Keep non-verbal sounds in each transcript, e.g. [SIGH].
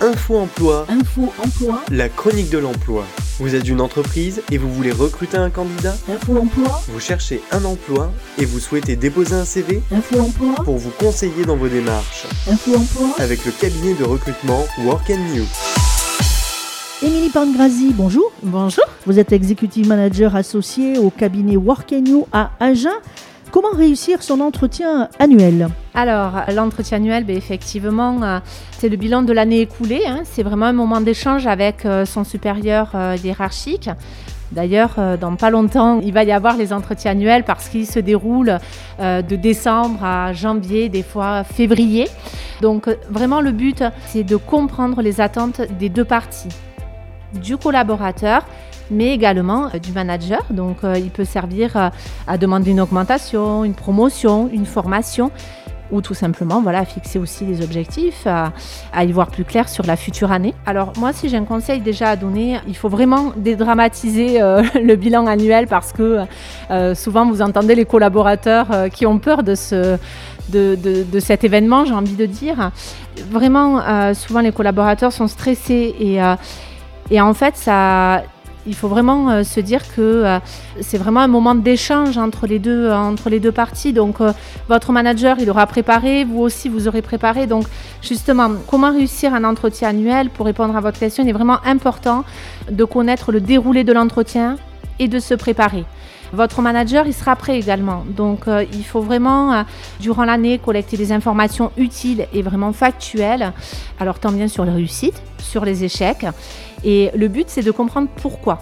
Info Emploi, Info Emploi, la chronique de l'emploi. Vous êtes une entreprise et vous voulez recruter un candidat Info Emploi, Vous cherchez un emploi et vous souhaitez déposer un CV Info Emploi, pour vous conseiller dans vos démarches Info Emploi. avec le cabinet de recrutement Work and New. Émilie Pangrazi, bonjour. Bonjour. Vous êtes executive manager associé au cabinet Work You à Agen. Comment réussir son entretien annuel Alors, l'entretien annuel, ben, effectivement, euh, c'est le bilan de l'année écoulée. hein. C'est vraiment un moment d'échange avec euh, son supérieur euh, hiérarchique. D'ailleurs, dans pas longtemps, il va y avoir les entretiens annuels parce qu'ils se déroulent de décembre à janvier, des fois février. Donc, vraiment, le but, c'est de comprendre les attentes des deux parties, du collaborateur mais également euh, du manager. Donc, euh, il peut servir euh, à demander une augmentation, une promotion, une formation ou tout simplement voilà, fixer aussi des objectifs, à, y voir plus clair sur la future année. Alors moi, si j'ai un conseil déjà à donner, il faut vraiment dédramatiser [LAUGHS] le bilan annuel parce que souvent vous entendez les collaborateurs qui ont peur de ce... De, de- cet événement, j'ai envie de dire. Vraiment, souvent les collaborateurs sont stressés et, et en fait, ça, il faut vraiment euh, se dire que euh, c'est vraiment un moment d'échange entre les deux, euh, entre les deux parties. Donc, votre manager, il aura préparé, vous aussi, vous aurez préparé. Donc, justement, comment réussir un entretien annuel Pour répondre à votre question, il est vraiment important de connaître le déroulé de l'entretien et de se préparer. Votre manager, il sera prêt également. Donc, euh, il faut vraiment, euh, durant l'année, collecter des informations utiles et vraiment factuelles. Alors, tant bien sur les réussites, sur les échecs. Et le but, c'est de comprendre pourquoi.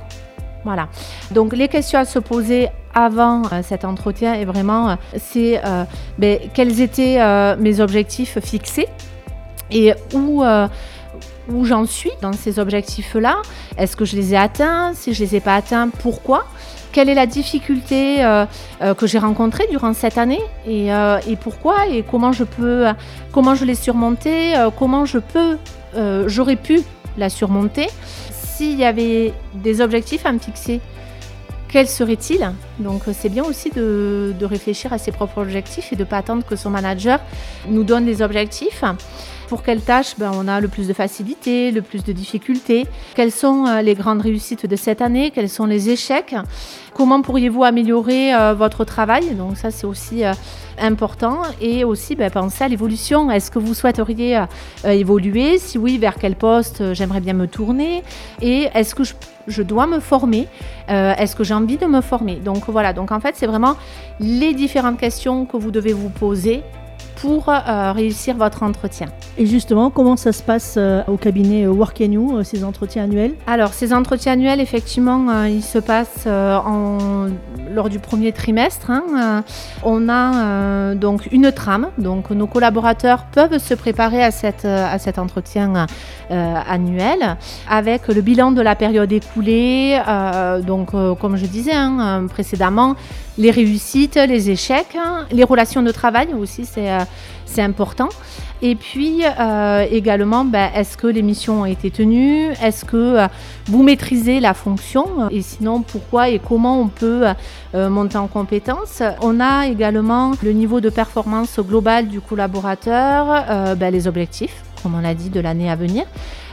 Voilà. Donc, les questions à se poser avant euh, cet entretien est vraiment, c'est euh, ben, quels étaient mes objectifs fixés et où, où j'en suis dans ces objectifs-là. Est-ce que je les ai atteints? Si je les ai pas atteints, pourquoi? Quelle est la difficulté euh, euh, que j'ai rencontrée durant cette année? Et, euh, et pourquoi? Et comment je peux comment je l'ai surmontée? Comment je peux j'aurais pu la surmonter? S'il y avait des objectifs à me fixer quels seraient-ils? Donc euh, c'est bien aussi de, réfléchir à ses propres objectifs et de ne pas attendre que son manager nous donne des objectifs. Pour quelle tâche ben, on a le plus de facilité, le plus de difficultés. Quelles sont euh, les grandes réussites de cette année? Quels sont les échecs? Comment pourriez-vous améliorer euh, votre travail? Donc ça c'est aussi important. Et aussi ben, penser à l'évolution. Est-ce que vous souhaiteriez évoluer? Si oui, vers quel poste j'aimerais bien me tourner? Et est-ce que je, je dois me former? Est-ce que j'ai envie de me former? Donc voilà, donc en fait c'est vraiment les différentes questions que vous devez vous poser pour euh, réussir votre entretien. Et justement, comment ça se passe euh, au cabinet euh, Work You, euh, ces entretiens annuels? Alors, ces entretiens annuels, effectivement, ils se passent en, lors du premier trimestre. hein. On a donc une trame, donc nos collaborateurs peuvent se préparer à, cette, à cet entretien annuel avec le bilan de la période écoulée. donc, comme je disais hein, précédemment, les réussites, les échecs, hein, les relations de travail aussi, c'est c'est important. Et puis euh, également, ben, est-ce que les missions ont été tenues? Est-ce que euh, vous maîtrisez la fonction? Et sinon, pourquoi et comment on peut euh, monter en compétence? On a également le niveau de performance global du collaborateur, euh, ben, les objectifs, comme on l'a dit, de l'année à venir.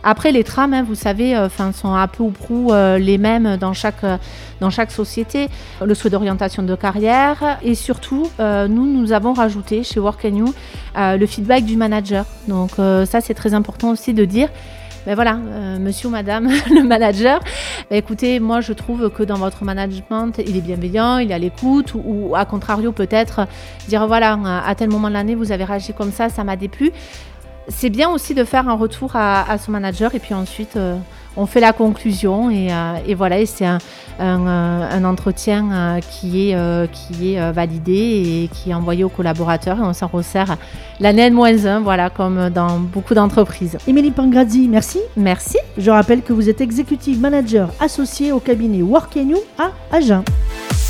Après, les trames, hein, vous savez, euh, sont un peu ou prou euh, les mêmes dans chaque, euh, dans chaque société. Le souhait d'orientation de carrière et surtout, nous, nous avons rajouté chez Work and You le feedback du manager. Donc ça, c'est très important aussi de dire. Ben voilà, monsieur ou madame, [LAUGHS] le manager, ben écoutez, moi je trouve que dans votre management, il est bienveillant, il est à l'écoute, ou, ou à contrario peut-être dire voilà, à tel moment de l'année, vous avez réagi comme ça, ça m'a déplu c'est bien aussi de faire un retour à, à son manager et puis ensuite euh, on fait la conclusion et, euh, et voilà et c'est un, un, euh, un entretien euh, qui est, qui est validé et qui est envoyé aux collaborateurs et on s'en resserre l'année N-1 voilà comme dans beaucoup d'entreprises. Émilie Pangrazi, merci. Merci. Je rappelle que vous êtes executive manager associé au cabinet Work You à Agen.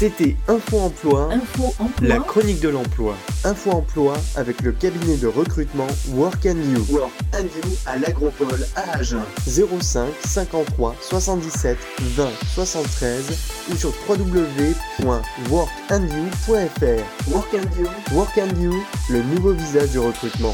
C'était Info Emploi, Info la chronique de l'emploi. Info Emploi avec le cabinet de recrutement Work and You. Work and You à l'Agropole à Agen. 05 53 77 20 73 ou sur www.workandyou.fr. Work and You, Work and You, le nouveau visage du recrutement.